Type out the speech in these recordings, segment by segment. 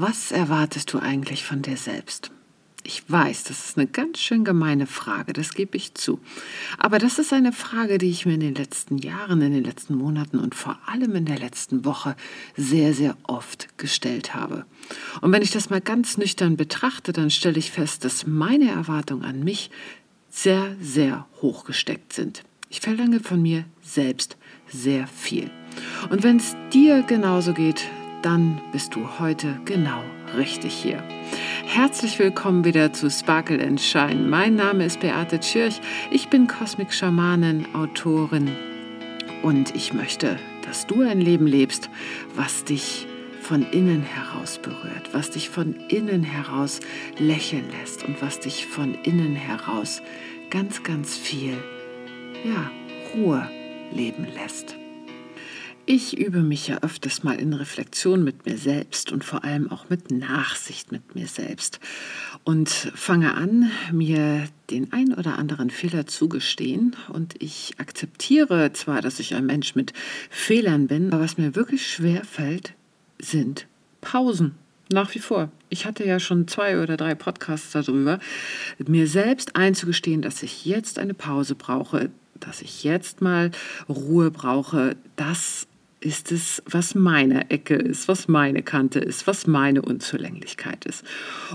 Was erwartest du eigentlich von dir selbst? Ich weiß, das ist eine ganz schön gemeine Frage, das gebe ich zu. Aber das ist eine Frage, die ich mir in den letzten Jahren, in den letzten Monaten und vor allem in der letzten Woche sehr, sehr oft gestellt habe. Und wenn ich das mal ganz nüchtern betrachte, dann stelle ich fest, dass meine Erwartungen an mich sehr, sehr hoch gesteckt sind. Ich verlange von mir selbst sehr viel. Und wenn es dir genauso geht, dann bist du heute genau richtig hier. Herzlich willkommen wieder zu Sparkle and Shine. Mein Name ist Beate Tschirch. Ich bin Cosmic Schamanin, Autorin und ich möchte, dass du ein Leben lebst, was dich von innen heraus berührt, was dich von innen heraus lächeln lässt und was dich von innen heraus ganz, ganz viel ja, Ruhe leben lässt. Ich übe mich ja öfters mal in Reflexion mit mir selbst und vor allem auch mit Nachsicht mit mir selbst und fange an, mir den ein oder anderen Fehler zugestehen und ich akzeptiere zwar, dass ich ein Mensch mit Fehlern bin, aber was mir wirklich schwer fällt, sind Pausen. Nach wie vor. Ich hatte ja schon zwei oder drei Podcasts darüber, mir selbst einzugestehen, dass ich jetzt eine Pause brauche, dass ich jetzt mal Ruhe brauche, das ist es, was meine Ecke ist, was meine Kante ist, was meine Unzulänglichkeit ist.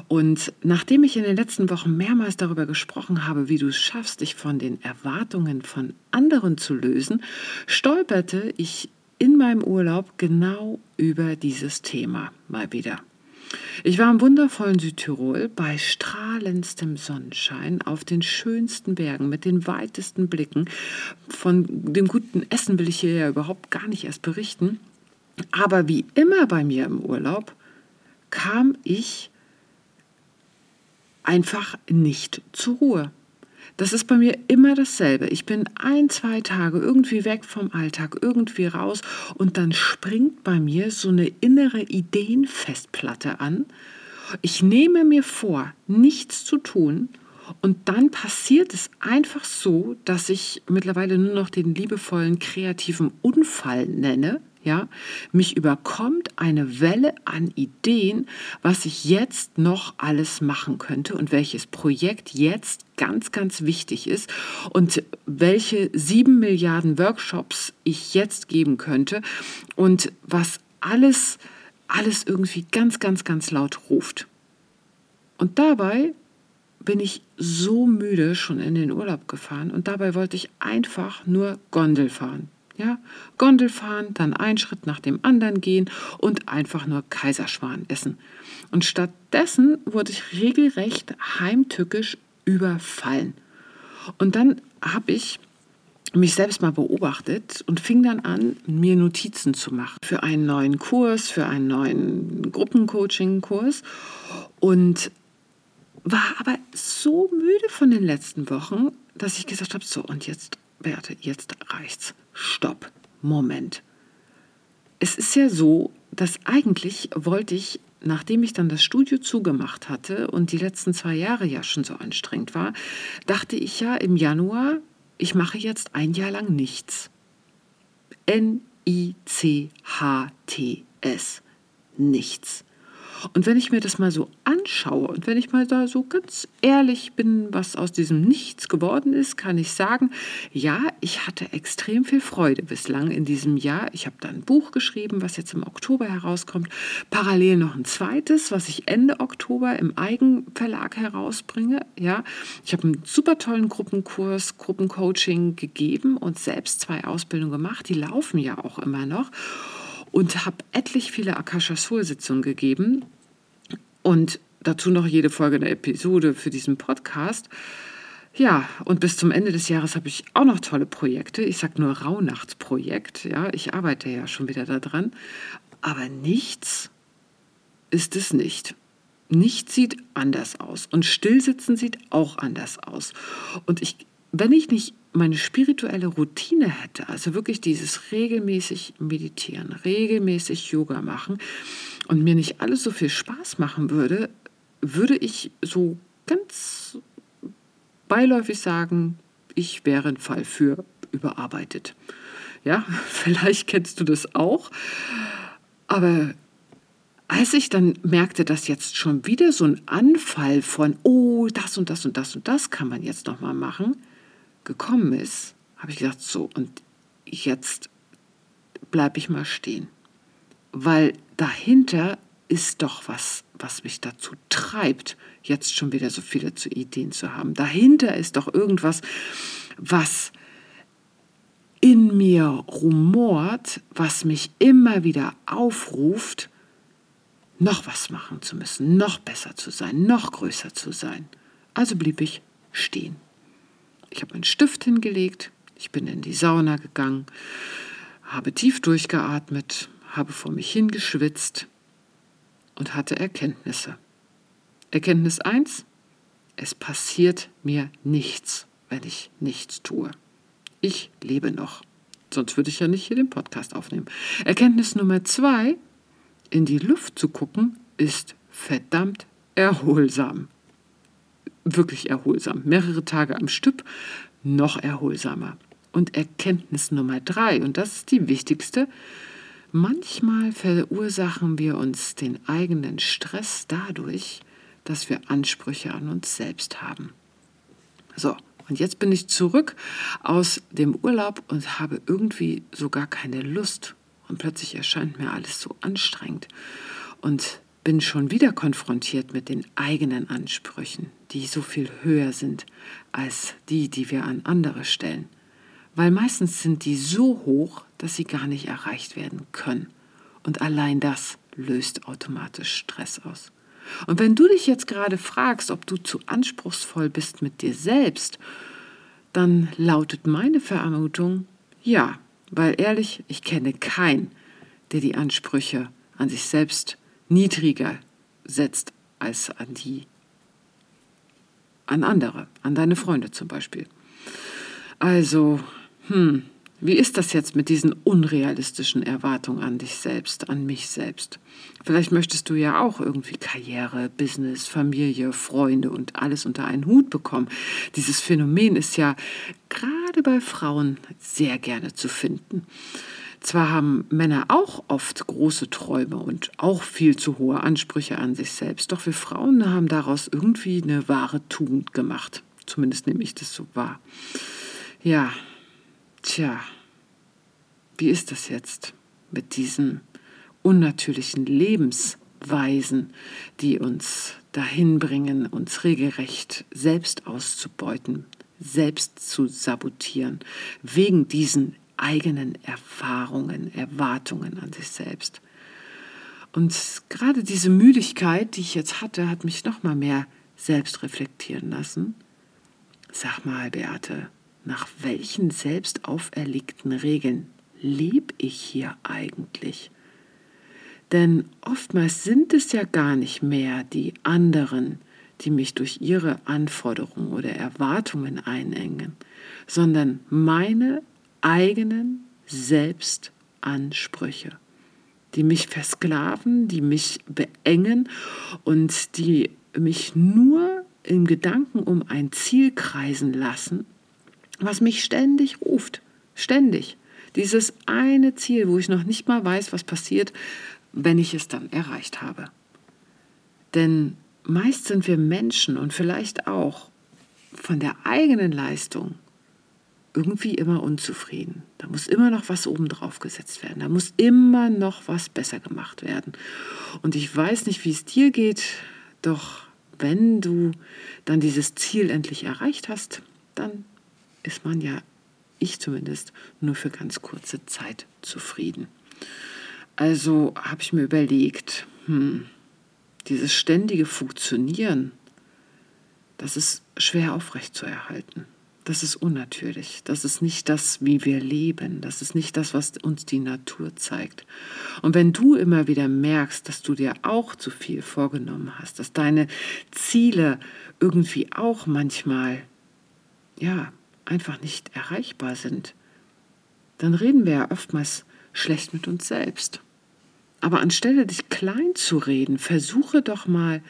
Und nachdem ich in den letzten Wochen mehrmals darüber gesprochen habe, wie du es schaffst, dich von den Erwartungen von anderen zu lösen, stolperte ich in meinem Urlaub genau über dieses Thema mal wieder. Ich war im wundervollen Südtirol bei strahlendstem Sonnenschein auf den schönsten Bergen mit den weitesten Blicken. Von dem guten Essen will ich hier ja überhaupt gar nicht erst berichten. Aber wie immer bei mir im Urlaub kam ich einfach nicht zur Ruhe. Das ist bei mir immer dasselbe. Ich bin ein, zwei Tage irgendwie weg vom Alltag, irgendwie raus und dann springt bei mir so eine innere Ideenfestplatte an. Ich nehme mir vor, nichts zu tun und dann passiert es einfach so, dass ich mittlerweile nur noch den liebevollen kreativen Unfall nenne ja, mich überkommt eine Welle an Ideen, was ich jetzt noch alles machen könnte und welches Projekt jetzt ganz, ganz wichtig ist und welche sieben Milliarden Workshops ich jetzt geben könnte und was alles, alles irgendwie ganz, ganz, ganz laut ruft. Und dabei bin ich so müde schon in den Urlaub gefahren und dabei wollte ich einfach nur Gondel fahren. Ja, Gondel fahren, dann einen Schritt nach dem anderen gehen und einfach nur Kaiserschwan essen. Und stattdessen wurde ich regelrecht heimtückisch überfallen. Und dann habe ich mich selbst mal beobachtet und fing dann an, mir Notizen zu machen für einen neuen Kurs, für einen neuen Gruppencoaching-Kurs und war aber so müde von den letzten Wochen, dass ich gesagt habe, so und jetzt Beate, jetzt reicht's. Stopp. Moment. Es ist ja so, dass eigentlich wollte ich, nachdem ich dann das Studio zugemacht hatte und die letzten zwei Jahre ja schon so anstrengend war, dachte ich ja im Januar, ich mache jetzt ein Jahr lang nichts. N-I-C-H-T-S. Nichts. Und wenn ich mir das mal so anschaue und wenn ich mal da so ganz ehrlich bin, was aus diesem Nichts geworden ist, kann ich sagen, ja, ich hatte extrem viel Freude bislang in diesem Jahr. Ich habe da ein Buch geschrieben, was jetzt im Oktober herauskommt. Parallel noch ein zweites, was ich Ende Oktober im Eigenverlag herausbringe. Ja, ich habe einen super tollen Gruppenkurs, Gruppencoaching gegeben und selbst zwei Ausbildungen gemacht. Die laufen ja auch immer noch und habe etlich viele Akasha Soul Sitzungen gegeben und dazu noch jede Folge eine Episode für diesen Podcast. Ja, und bis zum Ende des Jahres habe ich auch noch tolle Projekte. Ich sage nur Rauhnachtsprojekt. Ja, ich arbeite ja schon wieder daran. Aber nichts ist es nicht. Nichts sieht anders aus. Und Stillsitzen sieht auch anders aus. Und ich, wenn ich nicht meine spirituelle Routine hätte, also wirklich dieses regelmäßig meditieren, regelmäßig Yoga machen und mir nicht alles so viel Spaß machen würde, würde ich so ganz beiläufig sagen, ich wäre ein Fall für überarbeitet. Ja, vielleicht kennst du das auch, aber als ich dann merkte, dass jetzt schon wieder so ein Anfall von, oh, das und das und das und das kann man jetzt noch mal machen, gekommen ist, habe ich gesagt, so, und jetzt bleibe ich mal stehen. Weil dahinter ist doch was, was mich dazu treibt, jetzt schon wieder so viele zu Ideen zu haben. Dahinter ist doch irgendwas, was in mir rumort, was mich immer wieder aufruft, noch was machen zu müssen, noch besser zu sein, noch größer zu sein. Also blieb ich stehen. Ich habe einen Stift hingelegt, ich bin in die Sauna gegangen, habe tief durchgeatmet, habe vor mich hingeschwitzt und hatte Erkenntnisse. Erkenntnis 1, es passiert mir nichts, wenn ich nichts tue. Ich lebe noch. Sonst würde ich ja nicht hier den Podcast aufnehmen. Erkenntnis Nummer 2, in die Luft zu gucken, ist verdammt erholsam. Wirklich erholsam. Mehrere Tage am Stück, noch erholsamer. Und Erkenntnis Nummer drei, und das ist die wichtigste, manchmal verursachen wir uns den eigenen Stress dadurch, dass wir Ansprüche an uns selbst haben. So, und jetzt bin ich zurück aus dem Urlaub und habe irgendwie so gar keine Lust und plötzlich erscheint mir alles so anstrengend und bin schon wieder konfrontiert mit den eigenen Ansprüchen, die so viel höher sind als die, die wir an andere stellen. Weil meistens sind die so hoch, dass sie gar nicht erreicht werden können. Und allein das löst automatisch Stress aus. Und wenn du dich jetzt gerade fragst, ob du zu anspruchsvoll bist mit dir selbst, dann lautet meine Vermutung ja, weil ehrlich, ich kenne keinen, der die Ansprüche an sich selbst niedriger setzt als an die an andere, an deine Freunde zum Beispiel. Also, hm, wie ist das jetzt mit diesen unrealistischen Erwartungen an dich selbst, an mich selbst? Vielleicht möchtest du ja auch irgendwie Karriere, Business, Familie, Freunde und alles unter einen Hut bekommen. Dieses Phänomen ist ja gerade bei Frauen sehr gerne zu finden. Zwar haben Männer auch oft große Träume und auch viel zu hohe Ansprüche an sich selbst, doch wir Frauen haben daraus irgendwie eine wahre Tugend gemacht. Zumindest nehme ich das so wahr. Ja, Tja, wie ist das jetzt mit diesen unnatürlichen Lebensweisen, die uns dahin bringen, uns regelrecht selbst auszubeuten, selbst zu sabotieren, wegen diesen eigenen Erfahrungen, Erwartungen an sich selbst. Und gerade diese Müdigkeit, die ich jetzt hatte, hat mich noch mal mehr selbst reflektieren lassen. Sag mal, Beate, nach welchen selbst auferlegten Regeln lebe ich hier eigentlich? Denn oftmals sind es ja gar nicht mehr die anderen, die mich durch ihre Anforderungen oder Erwartungen einengen, sondern meine eigenen Selbstansprüche, die mich versklaven, die mich beengen und die mich nur im Gedanken um ein Ziel kreisen lassen, was mich ständig ruft. Ständig. Dieses eine Ziel, wo ich noch nicht mal weiß, was passiert, wenn ich es dann erreicht habe. Denn meist sind wir Menschen und vielleicht auch von der eigenen Leistung irgendwie immer unzufrieden. Da muss immer noch was obendrauf gesetzt werden. Da muss immer noch was besser gemacht werden. Und ich weiß nicht, wie es dir geht, doch wenn du dann dieses Ziel endlich erreicht hast, dann ist man ja, ich zumindest, nur für ganz kurze Zeit zufrieden. Also habe ich mir überlegt, hm, dieses ständige Funktionieren, das ist schwer aufrechtzuerhalten. Das ist unnatürlich. Das ist nicht das, wie wir leben. Das ist nicht das, was uns die Natur zeigt. Und wenn du immer wieder merkst, dass du dir auch zu viel vorgenommen hast, dass deine Ziele irgendwie auch manchmal, ja, einfach nicht erreichbar sind, dann reden wir ja oftmals schlecht mit uns selbst. Aber anstelle dich klein zu reden, versuche doch mal,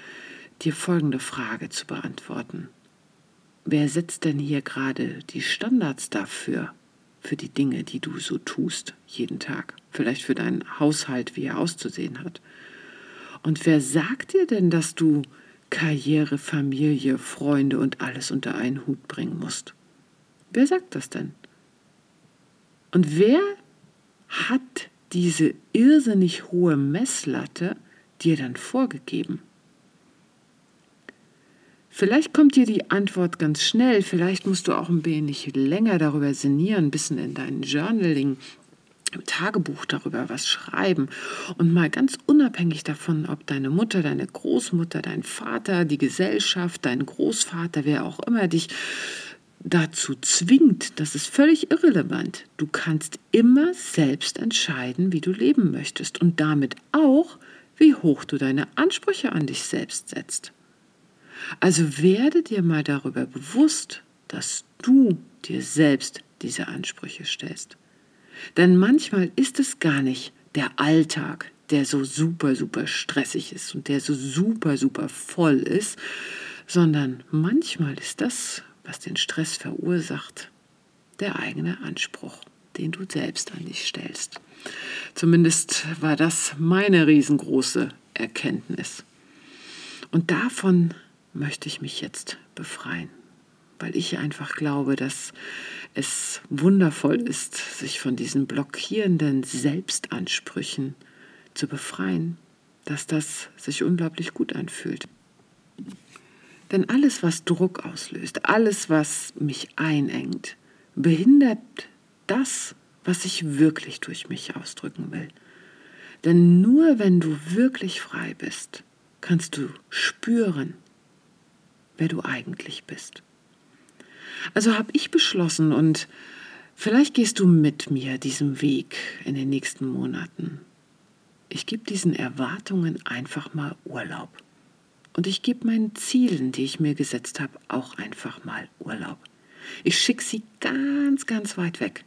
dir folgende Frage zu beantworten. Wer setzt denn hier gerade die Standards dafür, für die Dinge, die du so tust, jeden Tag? Vielleicht für deinen Haushalt, wie er auszusehen hat. Und wer sagt dir denn, dass du Karriere, Familie, Freunde und alles unter einen Hut bringen musst? Wer sagt das denn? Und wer hat diese irrsinnig hohe Messlatte dir dann vorgegeben? Vielleicht kommt dir die Antwort ganz schnell, vielleicht musst du auch ein wenig länger darüber sinnieren, ein bisschen in dein Journaling, im Tagebuch darüber was schreiben und mal ganz unabhängig davon, ob deine Mutter, deine Großmutter, dein Vater, die Gesellschaft, dein Großvater, wer auch immer dich dazu zwingt, das ist völlig irrelevant. Du kannst immer selbst entscheiden, wie du leben möchtest und damit auch, wie hoch du deine Ansprüche an dich selbst setzt. Also werde dir mal darüber bewusst, dass du dir selbst diese Ansprüche stellst. Denn manchmal ist es gar nicht der Alltag, der so super, super stressig ist und der so super, super voll ist, sondern manchmal ist das, was den Stress verursacht, der eigene Anspruch, den du selbst an dich stellst. Zumindest war das meine riesengroße Erkenntnis. Und davon möchte ich mich jetzt befreien, weil ich einfach glaube, dass es wundervoll ist, sich von diesen blockierenden Selbstansprüchen zu befreien, dass das sich unglaublich gut anfühlt. Denn alles, was Druck auslöst, alles, was mich einengt, behindert das, was ich wirklich durch mich ausdrücken will. Denn nur wenn du wirklich frei bist, kannst du spüren, wer du eigentlich bist. Also habe ich beschlossen und vielleicht gehst du mit mir diesem Weg in den nächsten Monaten. Ich gebe diesen Erwartungen einfach mal Urlaub. Und ich gebe meinen Zielen, die ich mir gesetzt habe, auch einfach mal Urlaub. Ich schicke sie ganz, ganz weit weg.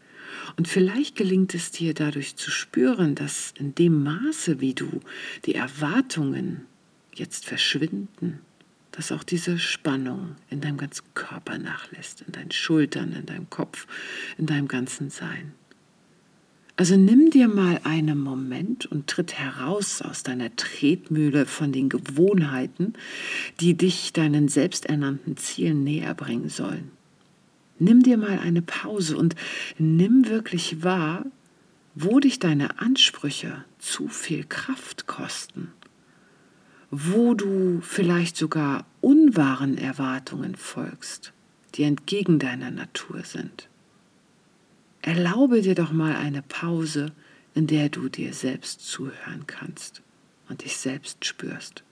Und vielleicht gelingt es dir dadurch zu spüren, dass in dem Maße, wie du die Erwartungen jetzt verschwinden, dass auch diese Spannung in deinem ganzen Körper nachlässt, in deinen Schultern, in deinem Kopf, in deinem ganzen Sein. Also nimm dir mal einen Moment und tritt heraus aus deiner Tretmühle von den Gewohnheiten, die dich deinen selbsternannten Zielen näher bringen sollen. Nimm dir mal eine Pause und nimm wirklich wahr, wo dich deine Ansprüche zu viel Kraft kosten wo du vielleicht sogar unwahren Erwartungen folgst, die entgegen deiner Natur sind. Erlaube dir doch mal eine Pause, in der du dir selbst zuhören kannst und dich selbst spürst.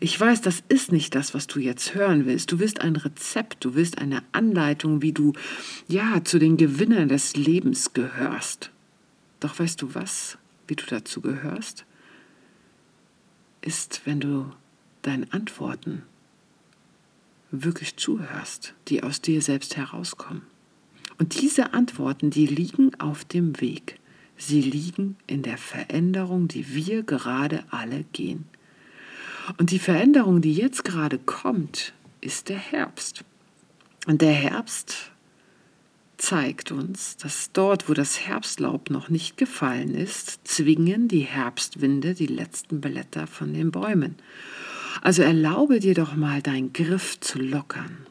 Ich weiß, das ist nicht das, was du jetzt hören willst. Du willst ein Rezept, du willst eine Anleitung, wie du ja zu den Gewinnern des Lebens gehörst. Doch weißt du was, wie du dazu gehörst? Ist, wenn du deinen Antworten wirklich zuhörst, die aus dir selbst herauskommen. Und diese Antworten, die liegen auf dem Weg. Sie liegen in der Veränderung, die wir gerade alle gehen. Und die Veränderung, die jetzt gerade kommt, ist der Herbst. Und der Herbst zeigt uns, dass dort, wo das Herbstlaub noch nicht gefallen ist, zwingen die Herbstwinde die letzten Blätter von den Bäumen. Also erlaube dir doch mal deinen Griff zu lockern,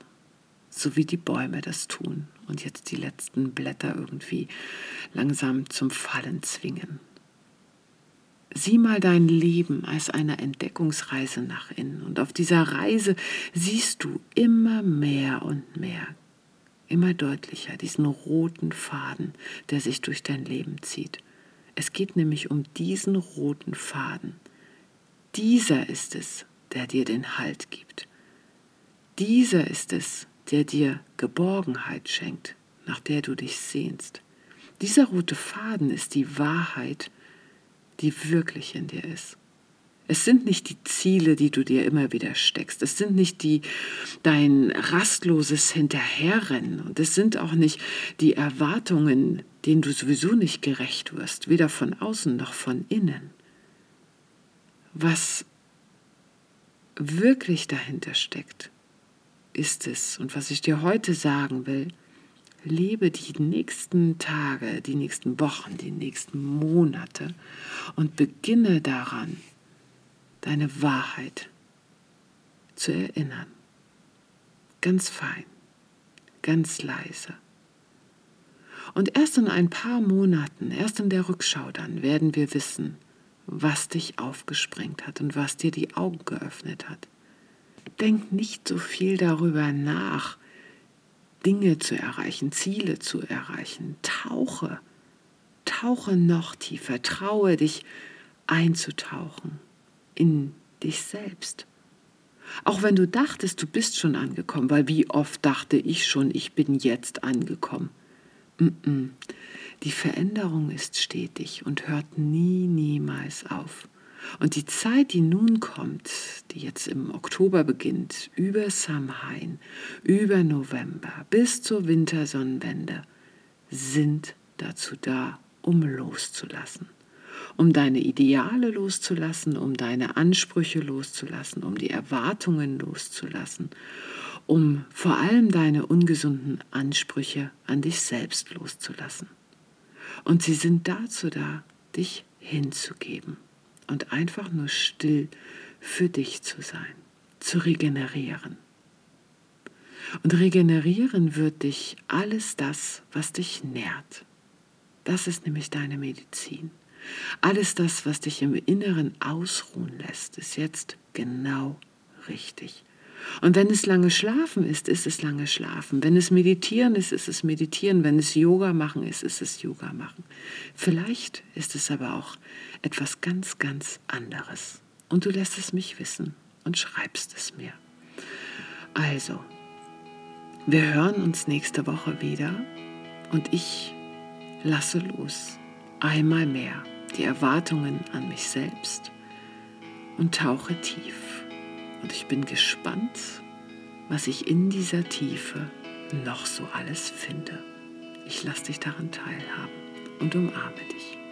so wie die Bäume das tun und jetzt die letzten Blätter irgendwie langsam zum Fallen zwingen. Sieh mal dein Leben als eine Entdeckungsreise nach innen und auf dieser Reise siehst du immer mehr und mehr immer deutlicher diesen roten Faden, der sich durch dein Leben zieht. Es geht nämlich um diesen roten Faden. Dieser ist es, der dir den Halt gibt. Dieser ist es, der dir Geborgenheit schenkt, nach der du dich sehnst. Dieser rote Faden ist die Wahrheit, die wirklich in dir ist. Es sind nicht die Ziele, die du dir immer wieder steckst. Es sind nicht die, dein rastloses Hinterherrennen. Und es sind auch nicht die Erwartungen, denen du sowieso nicht gerecht wirst, weder von außen noch von innen. Was wirklich dahinter steckt, ist es, und was ich dir heute sagen will, lebe die nächsten Tage, die nächsten Wochen, die nächsten Monate und beginne daran, deine Wahrheit zu erinnern. Ganz fein, ganz leise. Und erst in ein paar Monaten, erst in der Rückschau dann, werden wir wissen, was dich aufgesprengt hat und was dir die Augen geöffnet hat. Denk nicht so viel darüber nach, Dinge zu erreichen, Ziele zu erreichen. Tauche, tauche noch tiefer, traue dich einzutauchen in dich selbst. Auch wenn du dachtest, du bist schon angekommen, weil wie oft dachte ich schon, ich bin jetzt angekommen. Die Veränderung ist stetig und hört nie, niemals auf. Und die Zeit, die nun kommt, die jetzt im Oktober beginnt, über Samhain, über November bis zur Wintersonnenwende, sind dazu da, um loszulassen. Um deine Ideale loszulassen, um deine Ansprüche loszulassen, um die Erwartungen loszulassen, um vor allem deine ungesunden Ansprüche an dich selbst loszulassen. Und sie sind dazu da, dich hinzugeben und einfach nur still für dich zu sein, zu regenerieren. Und regenerieren wird dich alles das, was dich nährt. Das ist nämlich deine Medizin. Alles das, was dich im Inneren ausruhen lässt, ist jetzt genau richtig. Und wenn es lange Schlafen ist, ist es lange Schlafen. Wenn es Meditieren ist, ist es Meditieren. Wenn es Yoga machen ist, ist es Yoga machen. Vielleicht ist es aber auch etwas ganz, ganz anderes. Und du lässt es mich wissen und schreibst es mir. Also, wir hören uns nächste Woche wieder und ich lasse los. Einmal mehr die Erwartungen an mich selbst und tauche tief. Und ich bin gespannt, was ich in dieser Tiefe noch so alles finde. Ich lasse dich daran teilhaben und umarme dich.